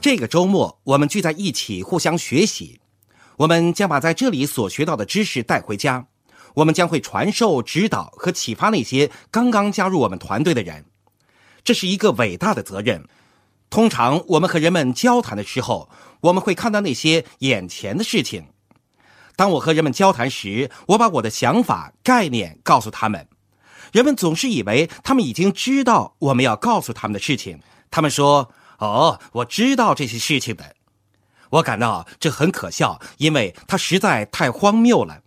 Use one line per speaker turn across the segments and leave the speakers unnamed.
这个周末我们聚在一起，互相学习。我们将把在这里所学到的知识带回家。我们将会传授、指导和启发那些刚刚加入我们团队的人。这是一个伟大的责任。通常我们和人们交谈的时候，我们会看到那些眼前的事情。当我和人们交谈时，我把我的想法、概念告诉他们。人们总是以为他们已经知道我们要告诉他们的事情。他们说：“哦，我知道这些事情的。”我感到这很可笑，因为它实在太荒谬了。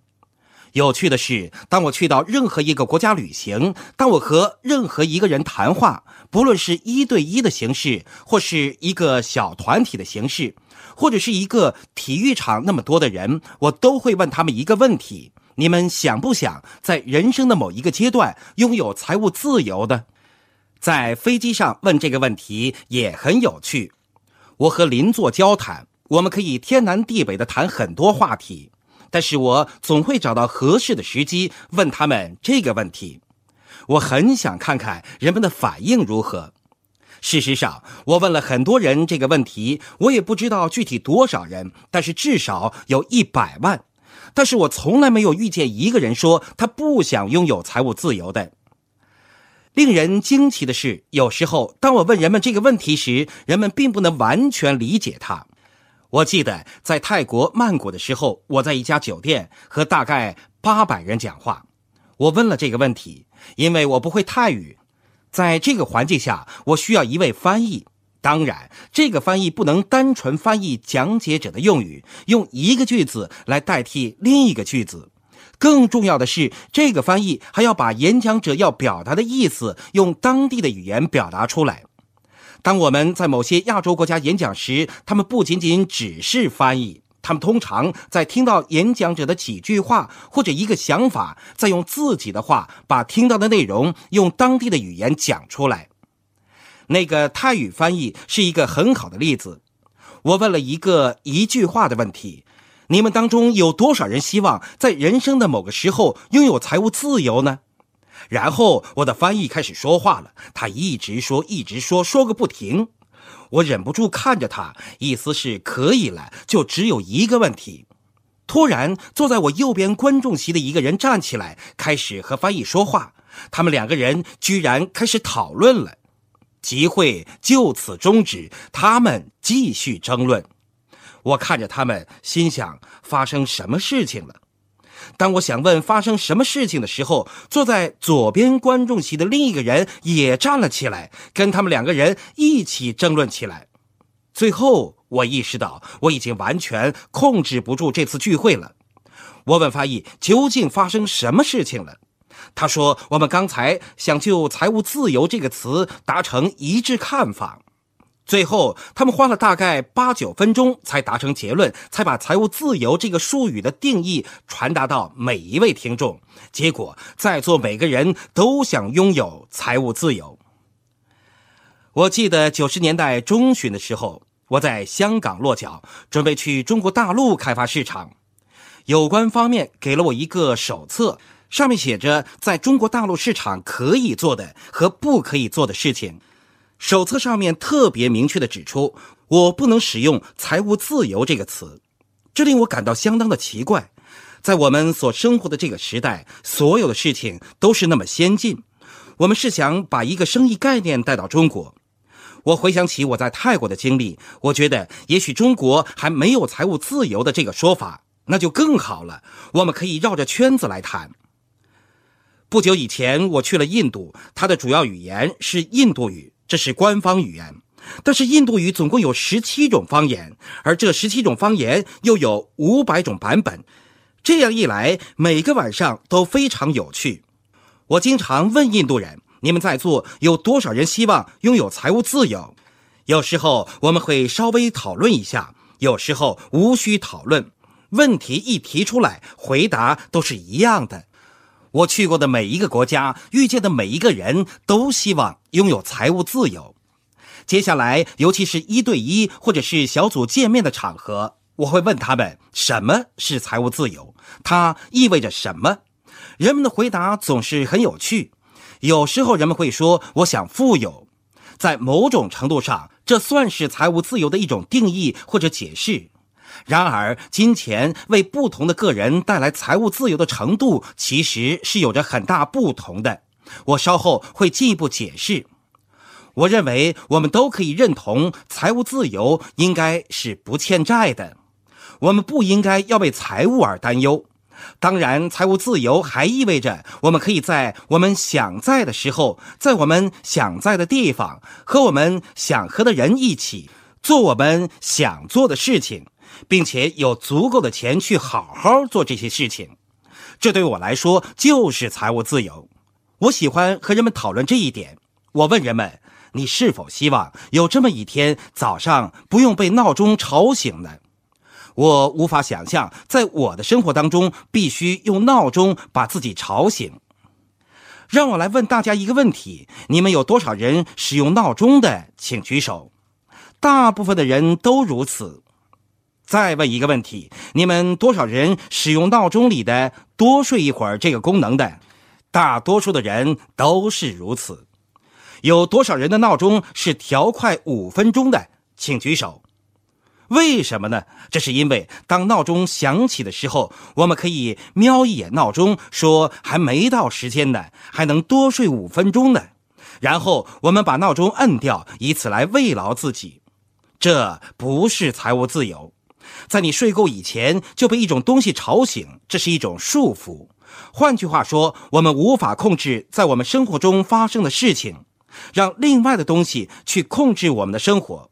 有趣的是，当我去到任何一个国家旅行，当我和任何一个人谈话，不论是一对一的形式，或是一个小团体的形式，或者是一个体育场那么多的人，我都会问他们一个问题：你们想不想在人生的某一个阶段拥有财务自由的？在飞机上问这个问题也很有趣。我和邻座交谈，我们可以天南地北的谈很多话题。但是我总会找到合适的时机问他们这个问题，我很想看看人们的反应如何。事实上，我问了很多人这个问题，我也不知道具体多少人，但是至少有一百万。但是我从来没有遇见一个人说他不想拥有财务自由的。令人惊奇的是，有时候当我问人们这个问题时，人们并不能完全理解它。我记得在泰国曼谷的时候，我在一家酒店和大概八百人讲话。我问了这个问题，因为我不会泰语，在这个环境下，我需要一位翻译。当然，这个翻译不能单纯翻译讲解者的用语，用一个句子来代替另一个句子。更重要的是，这个翻译还要把演讲者要表达的意思用当地的语言表达出来。当我们在某些亚洲国家演讲时，他们不仅仅只是翻译，他们通常在听到演讲者的几句话或者一个想法，再用自己的话把听到的内容用当地的语言讲出来。那个泰语翻译是一个很好的例子。我问了一个一句话的问题：你们当中有多少人希望在人生的某个时候拥有财务自由呢？然后我的翻译开始说话了，他一直说，一直说，说个不停。我忍不住看着他，意思是可以了，就只有一个问题。突然，坐在我右边观众席的一个人站起来，开始和翻译说话。他们两个人居然开始讨论了，集会就此终止，他们继续争论。我看着他们，心想：发生什么事情了？当我想问发生什么事情的时候，坐在左边观众席的另一个人也站了起来，跟他们两个人一起争论起来。最后，我意识到我已经完全控制不住这次聚会了。我问翻译究竟发生什么事情了，他说：“我们刚才想就‘财务自由’这个词达成一致看法。”最后，他们花了大概八九分钟才达成结论，才把“财务自由”这个术语的定义传达到每一位听众。结果，在座每个人都想拥有财务自由。我记得九十年代中旬的时候，我在香港落脚，准备去中国大陆开发市场。有关方面给了我一个手册，上面写着在中国大陆市场可以做的和不可以做的事情。手册上面特别明确的指出，我不能使用“财务自由”这个词，这令我感到相当的奇怪。在我们所生活的这个时代，所有的事情都是那么先进。我们是想把一个生意概念带到中国。我回想起我在泰国的经历，我觉得也许中国还没有“财务自由”的这个说法，那就更好了。我们可以绕着圈子来谈。不久以前，我去了印度，它的主要语言是印度语。这是官方语言，但是印度语总共有十七种方言，而这十七种方言又有五百种版本。这样一来，每个晚上都非常有趣。我经常问印度人：“你们在座有多少人希望拥有财务自由？”有时候我们会稍微讨论一下，有时候无需讨论。问题一提出来，回答都是一样的。我去过的每一个国家，遇见的每一个人都希望拥有财务自由。接下来，尤其是一对一或者是小组见面的场合，我会问他们什么是财务自由，它意味着什么。人们的回答总是很有趣。有时候人们会说：“我想富有。”在某种程度上，这算是财务自由的一种定义或者解释。然而，金钱为不同的个人带来财务自由的程度，其实是有着很大不同的。我稍后会进一步解释。我认为我们都可以认同，财务自由应该是不欠债的。我们不应该要为财务而担忧。当然，财务自由还意味着我们可以在我们想在的时候，在我们想在的地方，和我们想和的人一起做我们想做的事情，并且有足够的钱去好好做这些事情。这对我来说就是财务自由。我喜欢和人们讨论这一点。我问人们。你是否希望有这么一天早上不用被闹钟吵醒呢？我无法想象，在我的生活当中必须用闹钟把自己吵醒。让我来问大家一个问题：你们有多少人使用闹钟的？请举手。大部分的人都如此。再问一个问题：你们多少人使用闹钟里的“多睡一会儿”这个功能的？大多数的人都是如此。有多少人的闹钟是调快五分钟的？请举手。为什么呢？这是因为当闹钟响起的时候，我们可以瞄一眼闹钟，说还没到时间呢，还能多睡五分钟呢。然后我们把闹钟摁掉，以此来慰劳自己。这不是财务自由。在你睡够以前就被一种东西吵醒，这是一种束缚。换句话说，我们无法控制在我们生活中发生的事情。让另外的东西去控制我们的生活，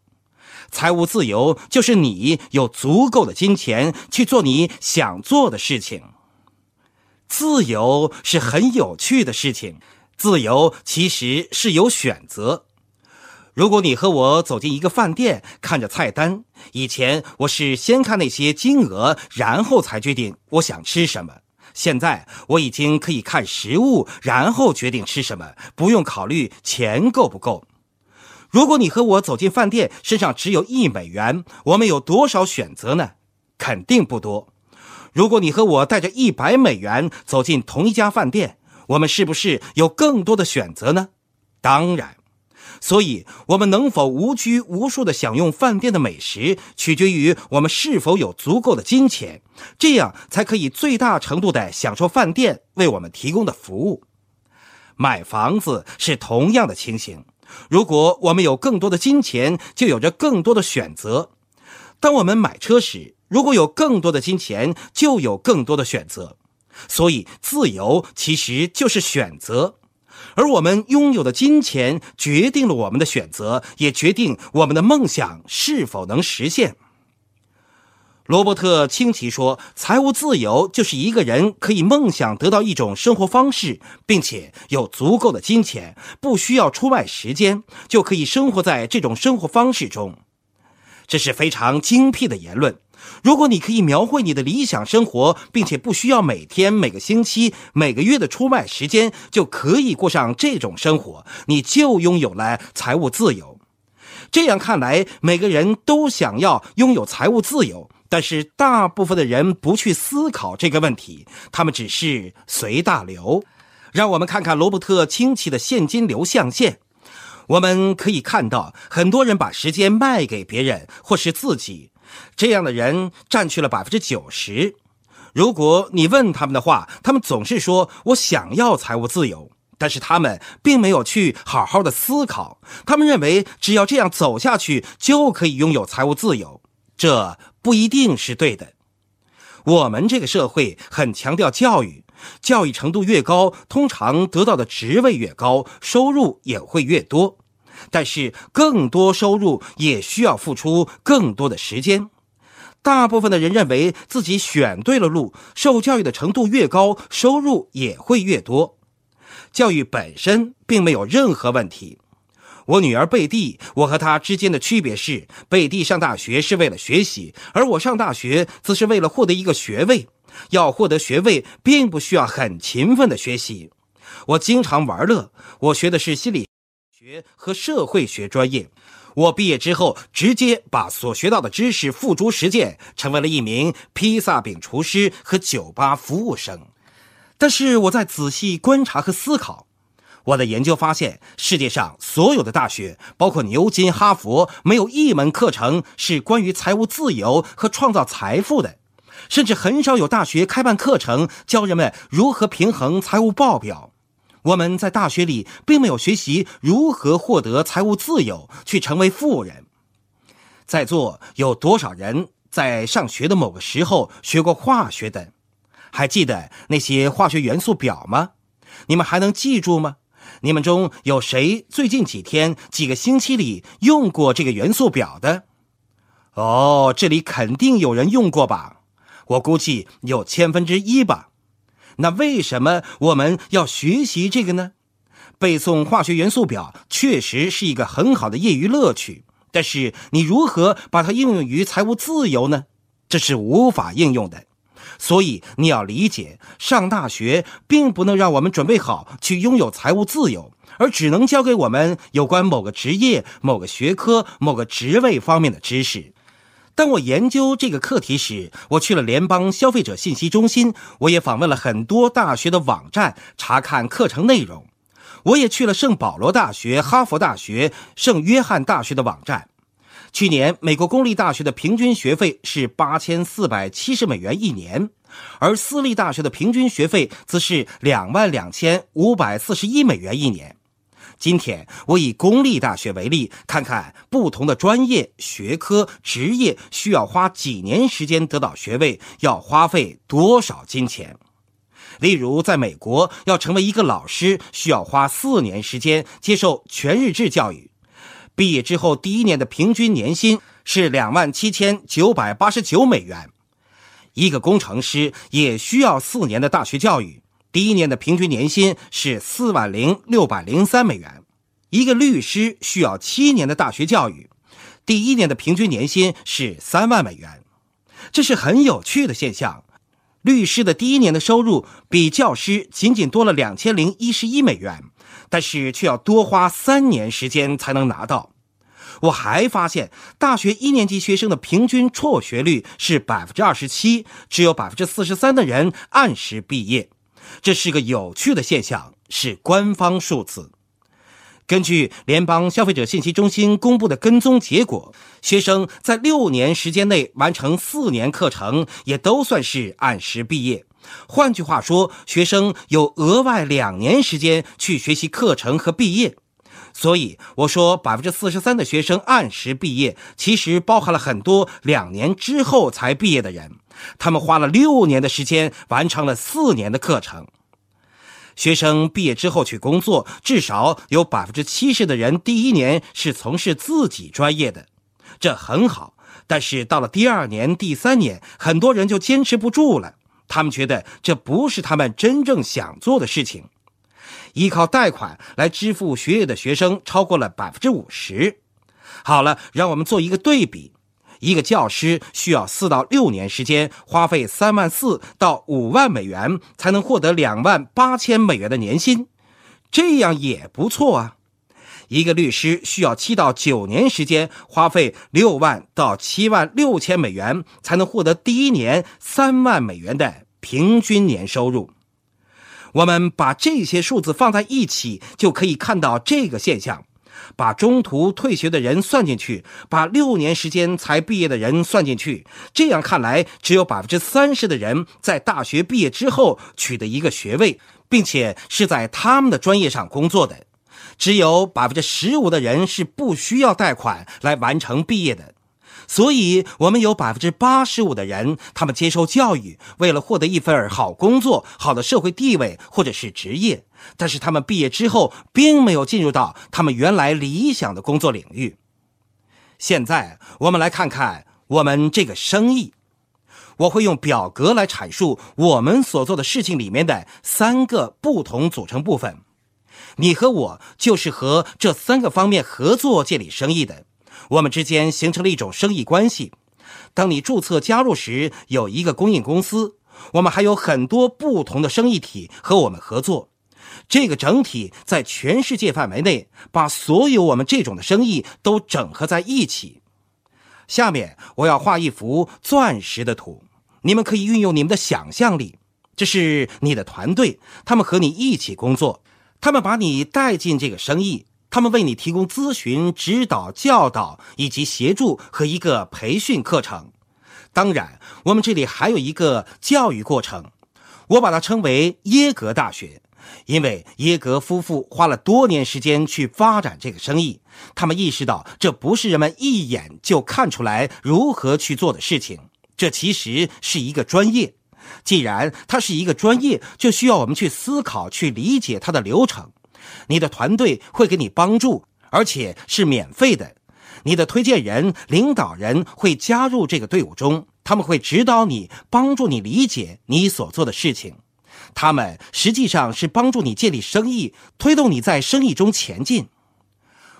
财务自由就是你有足够的金钱去做你想做的事情。自由是很有趣的事情，自由其实是有选择。如果你和我走进一个饭店，看着菜单，以前我是先看那些金额，然后才决定我想吃什么。现在我已经可以看食物，然后决定吃什么，不用考虑钱够不够。如果你和我走进饭店，身上只有一美元，我们有多少选择呢？肯定不多。如果你和我带着一百美元走进同一家饭店，我们是不是有更多的选择呢？当然。所以，我们能否无拘无束地享用饭店的美食，取决于我们是否有足够的金钱，这样才可以最大程度地享受饭店为我们提供的服务。买房子是同样的情形，如果我们有更多的金钱，就有着更多的选择。当我们买车时，如果有更多的金钱，就有更多的选择。所以，自由其实就是选择。而我们拥有的金钱决定了我们的选择，也决定我们的梦想是否能实现。罗伯特清崎说：“财务自由就是一个人可以梦想得到一种生活方式，并且有足够的金钱，不需要出卖时间，就可以生活在这种生活方式中。”这是非常精辟的言论。如果你可以描绘你的理想生活，并且不需要每天、每个星期、每个月的出卖时间，就可以过上这种生活，你就拥有了财务自由。这样看来，每个人都想要拥有财务自由，但是大部分的人不去思考这个问题，他们只是随大流。让我们看看罗伯特清奇的现金流象限，我们可以看到，很多人把时间卖给别人或是自己。这样的人占去了百分之九十。如果你问他们的话，他们总是说：“我想要财务自由。”但是他们并没有去好好的思考。他们认为只要这样走下去就可以拥有财务自由，这不一定是对的。我们这个社会很强调教育，教育程度越高，通常得到的职位越高，收入也会越多。但是，更多收入也需要付出更多的时间。大部分的人认为自己选对了路，受教育的程度越高，收入也会越多。教育本身并没有任何问题。我女儿贝蒂，我和她之间的区别是，贝蒂上大学是为了学习，而我上大学则是为了获得一个学位。要获得学位，并不需要很勤奋的学习。我经常玩乐，我学的是心理。学和社会学专业，我毕业之后直接把所学到的知识付诸实践，成为了一名披萨饼厨师和酒吧服务生。但是我在仔细观察和思考，我的研究发现，世界上所有的大学，包括牛津、哈佛，没有一门课程是关于财务自由和创造财富的，甚至很少有大学开办课程教人们如何平衡财务报表。我们在大学里并没有学习如何获得财务自由，去成为富人。在座有多少人在上学的某个时候学过化学的？还记得那些化学元素表吗？你们还能记住吗？你们中有谁最近几天、几个星期里用过这个元素表的？哦，这里肯定有人用过吧？我估计有千分之一吧。那为什么我们要学习这个呢？背诵化学元素表确实是一个很好的业余乐趣，但是你如何把它应用于财务自由呢？这是无法应用的。所以你要理解，上大学并不能让我们准备好去拥有财务自由，而只能教给我们有关某个职业、某个学科、某个职位方面的知识。当我研究这个课题时，我去了联邦消费者信息中心，我也访问了很多大学的网站查看课程内容。我也去了圣保罗大学、哈佛大学、圣约翰大学的网站。去年，美国公立大学的平均学费是八千四百七十美元一年，而私立大学的平均学费则是两万两千五百四十一美元一年。今天，我以公立大学为例，看看不同的专业、学科、职业需要花几年时间得到学位，要花费多少金钱。例如，在美国，要成为一个老师，需要花四年时间接受全日制教育。毕业之后，第一年的平均年薪是两万七千九百八十九美元。一个工程师也需要四年的大学教育，第一年的平均年薪是四万零六百零三美元。一个律师需要七年的大学教育，第一年的平均年薪是三万美元。这是很有趣的现象。律师的第一年的收入比教师仅仅多了两千零一十一美元。但是却要多花三年时间才能拿到。我还发现，大学一年级学生的平均辍学率是百分之二十七，只有百分之四十三的人按时毕业。这是个有趣的现象，是官方数字。根据联邦消费者信息中心公布的跟踪结果，学生在六年时间内完成四年课程，也都算是按时毕业。换句话说，学生有额外两年时间去学习课程和毕业。所以我说，百分之四十三的学生按时毕业，其实包含了很多两年之后才毕业的人。他们花了六年的时间完成了四年的课程。学生毕业之后去工作，至少有百分之七十的人第一年是从事自己专业的，这很好。但是到了第二年、第三年，很多人就坚持不住了。他们觉得这不是他们真正想做的事情。依靠贷款来支付学业的学生超过了百分之五十。好了，让我们做一个对比：一个教师需要四到六年时间，花费三万四到五万美元，才能获得两万八千美元的年薪，这样也不错啊。一个律师需要七到九年时间，花费六万到七万六千美元，才能获得第一年三万美元的平均年收入。我们把这些数字放在一起，就可以看到这个现象：把中途退学的人算进去，把六年时间才毕业的人算进去，这样看来，只有百分之三十的人在大学毕业之后取得一个学位，并且是在他们的专业上工作的。只有百分之十五的人是不需要贷款来完成毕业的，所以我们有百分之八十五的人，他们接受教育，为了获得一份好工作、好的社会地位或者是职业，但是他们毕业之后并没有进入到他们原来理想的工作领域。现在我们来看看我们这个生意，我会用表格来阐述我们所做的事情里面的三个不同组成部分。你和我就是和这三个方面合作建立生意的，我们之间形成了一种生意关系。当你注册加入时，有一个供应公司，我们还有很多不同的生意体和我们合作。这个整体在全世界范围内，把所有我们这种的生意都整合在一起。下面我要画一幅钻石的图，你们可以运用你们的想象力。这是你的团队，他们和你一起工作。他们把你带进这个生意，他们为你提供咨询、指导、教导以及协助和一个培训课程。当然，我们这里还有一个教育过程，我把它称为耶格大学，因为耶格夫妇花了多年时间去发展这个生意，他们意识到这不是人们一眼就看出来如何去做的事情，这其实是一个专业。既然它是一个专业，就需要我们去思考、去理解它的流程。你的团队会给你帮助，而且是免费的。你的推荐人、领导人会加入这个队伍中，他们会指导你，帮助你理解你所做的事情。他们实际上是帮助你建立生意，推动你在生意中前进。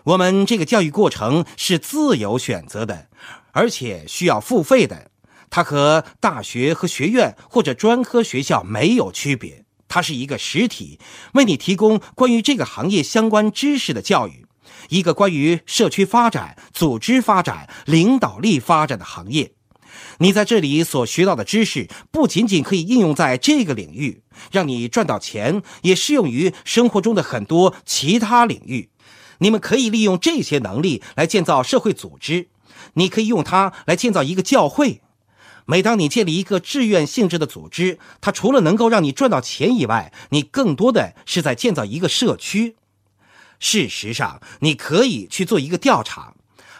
我们这个教育过程是自由选择的，而且需要付费的。它和大学和学院或者专科学校没有区别，它是一个实体，为你提供关于这个行业相关知识的教育。一个关于社区发展、组织发展、领导力发展的行业，你在这里所学到的知识不仅仅可以应用在这个领域，让你赚到钱，也适用于生活中的很多其他领域。你们可以利用这些能力来建造社会组织，你可以用它来建造一个教会。每当你建立一个志愿性质的组织，它除了能够让你赚到钱以外，你更多的是在建造一个社区。事实上，你可以去做一个调查。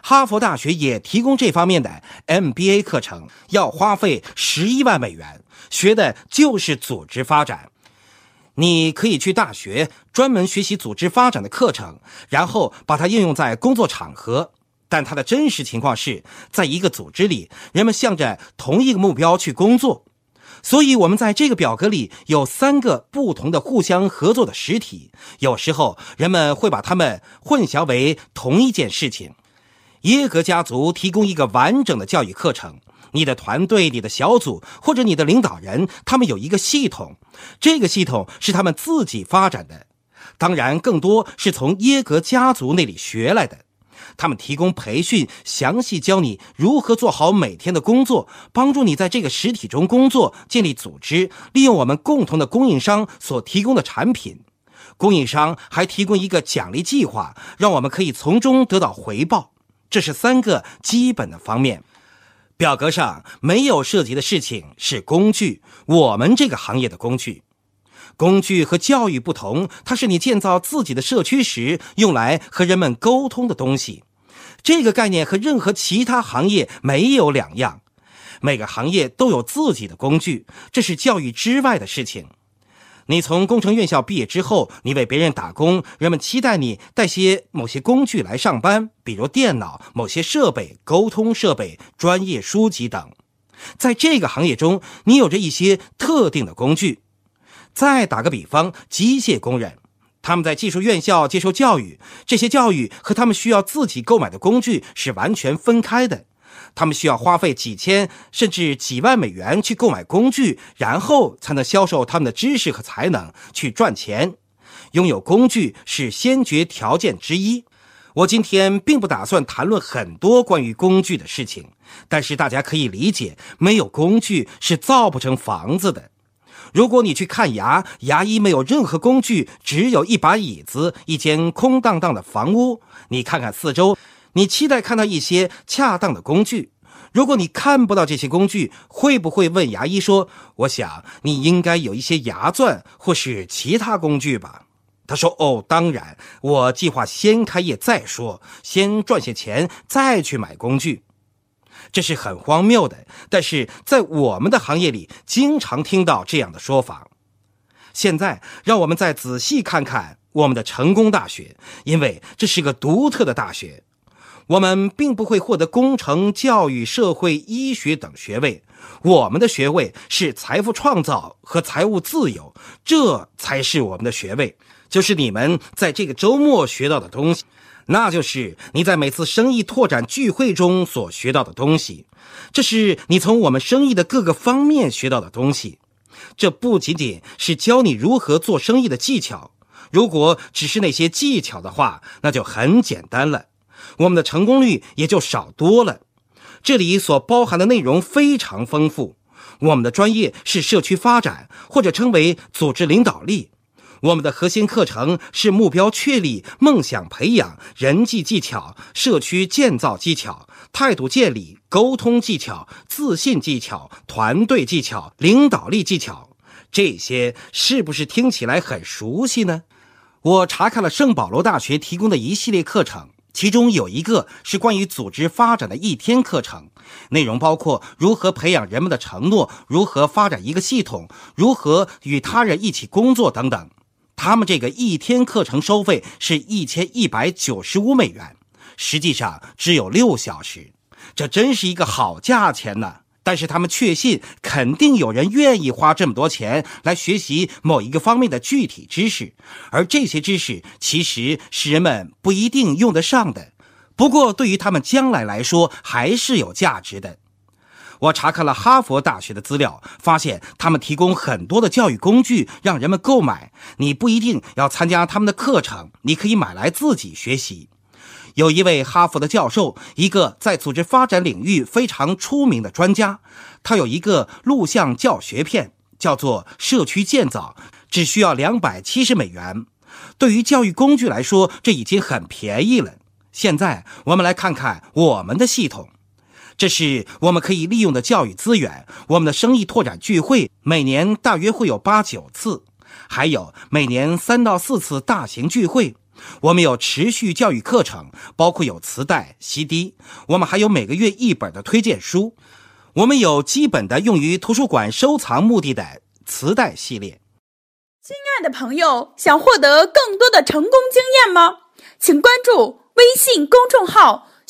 哈佛大学也提供这方面的 MBA 课程，要花费十一万美元，学的就是组织发展。你可以去大学专门学习组织发展的课程，然后把它应用在工作场合。但它的真实情况是，在一个组织里，人们向着同一个目标去工作。所以，我们在这个表格里有三个不同的互相合作的实体。有时候，人们会把它们混淆为同一件事情。耶格家族提供一个完整的教育课程。你的团队、你的小组或者你的领导人，他们有一个系统。这个系统是他们自己发展的，当然，更多是从耶格家族那里学来的。他们提供培训，详细教你如何做好每天的工作，帮助你在这个实体中工作，建立组织，利用我们共同的供应商所提供的产品。供应商还提供一个奖励计划，让我们可以从中得到回报。这是三个基本的方面。表格上没有涉及的事情是工具，我们这个行业的工具。工具和教育不同，它是你建造自己的社区时用来和人们沟通的东西。这个概念和任何其他行业没有两样。每个行业都有自己的工具，这是教育之外的事情。你从工程院校毕业之后，你为别人打工，人们期待你带些某些工具来上班，比如电脑、某些设备、沟通设备、专业书籍等。在这个行业中，你有着一些特定的工具。再打个比方，机械工人，他们在技术院校接受教育，这些教育和他们需要自己购买的工具是完全分开的。他们需要花费几千甚至几万美元去购买工具，然后才能销售他们的知识和才能去赚钱。拥有工具是先决条件之一。我今天并不打算谈论很多关于工具的事情，但是大家可以理解，没有工具是造不成房子的。如果你去看牙，牙医没有任何工具，只有一把椅子，一间空荡荡的房屋。你看看四周，你期待看到一些恰当的工具。如果你看不到这些工具，会不会问牙医说：“我想你应该有一些牙钻或是其他工具吧？”他说：“哦，当然，我计划先开业再说，先赚些钱再去买工具。”这是很荒谬的，但是在我们的行业里，经常听到这样的说法。现在，让我们再仔细看看我们的成功大学，因为这是个独特的大学。我们并不会获得工程、教育、社会、医学等学位，我们的学位是财富创造和财务自由，这才是我们的学位，就是你们在这个周末学到的东西。那就是你在每次生意拓展聚会中所学到的东西，这是你从我们生意的各个方面学到的东西。这不仅仅是教你如何做生意的技巧，如果只是那些技巧的话，那就很简单了，我们的成功率也就少多了。这里所包含的内容非常丰富。我们的专业是社区发展，或者称为组织领导力。我们的核心课程是目标确立、梦想培养、人际技巧、社区建造技巧、态度建立、沟通技巧、自信技巧、团队技巧、领导力技巧。这些是不是听起来很熟悉呢？我查看了圣保罗大学提供的一系列课程，其中有一个是关于组织发展的一天课程，内容包括如何培养人们的承诺、如何发展一个系统、如何与他人一起工作等等。他们这个一天课程收费是一千一百九十五美元，实际上只有六小时，这真是一个好价钱呢。但是他们确信，肯定有人愿意花这么多钱来学习某一个方面的具体知识，而这些知识其实是人们不一定用得上的，不过对于他们将来来说还是有价值的。我查看了哈佛大学的资料，发现他们提供很多的教育工具让人们购买。你不一定要参加他们的课程，你可以买来自己学习。有一位哈佛的教授，一个在组织发展领域非常出名的专家，他有一个录像教学片，叫做《社区建造》，只需要两百七十美元。对于教育工具来说，这已经很便宜了。现在我们来看看我们的系统。这是我们可以利用的教育资源。我们的生意拓展聚会每年大约会有八九次，还有每年三到四次大型聚会。我们有持续教育课程，包括有磁带、CD。我们还有每个月一本的推荐书。我们有基本的用于图书馆收藏目的的磁带系列。
亲爱的朋友，想获得更多的成功经验吗？请关注微信公众号。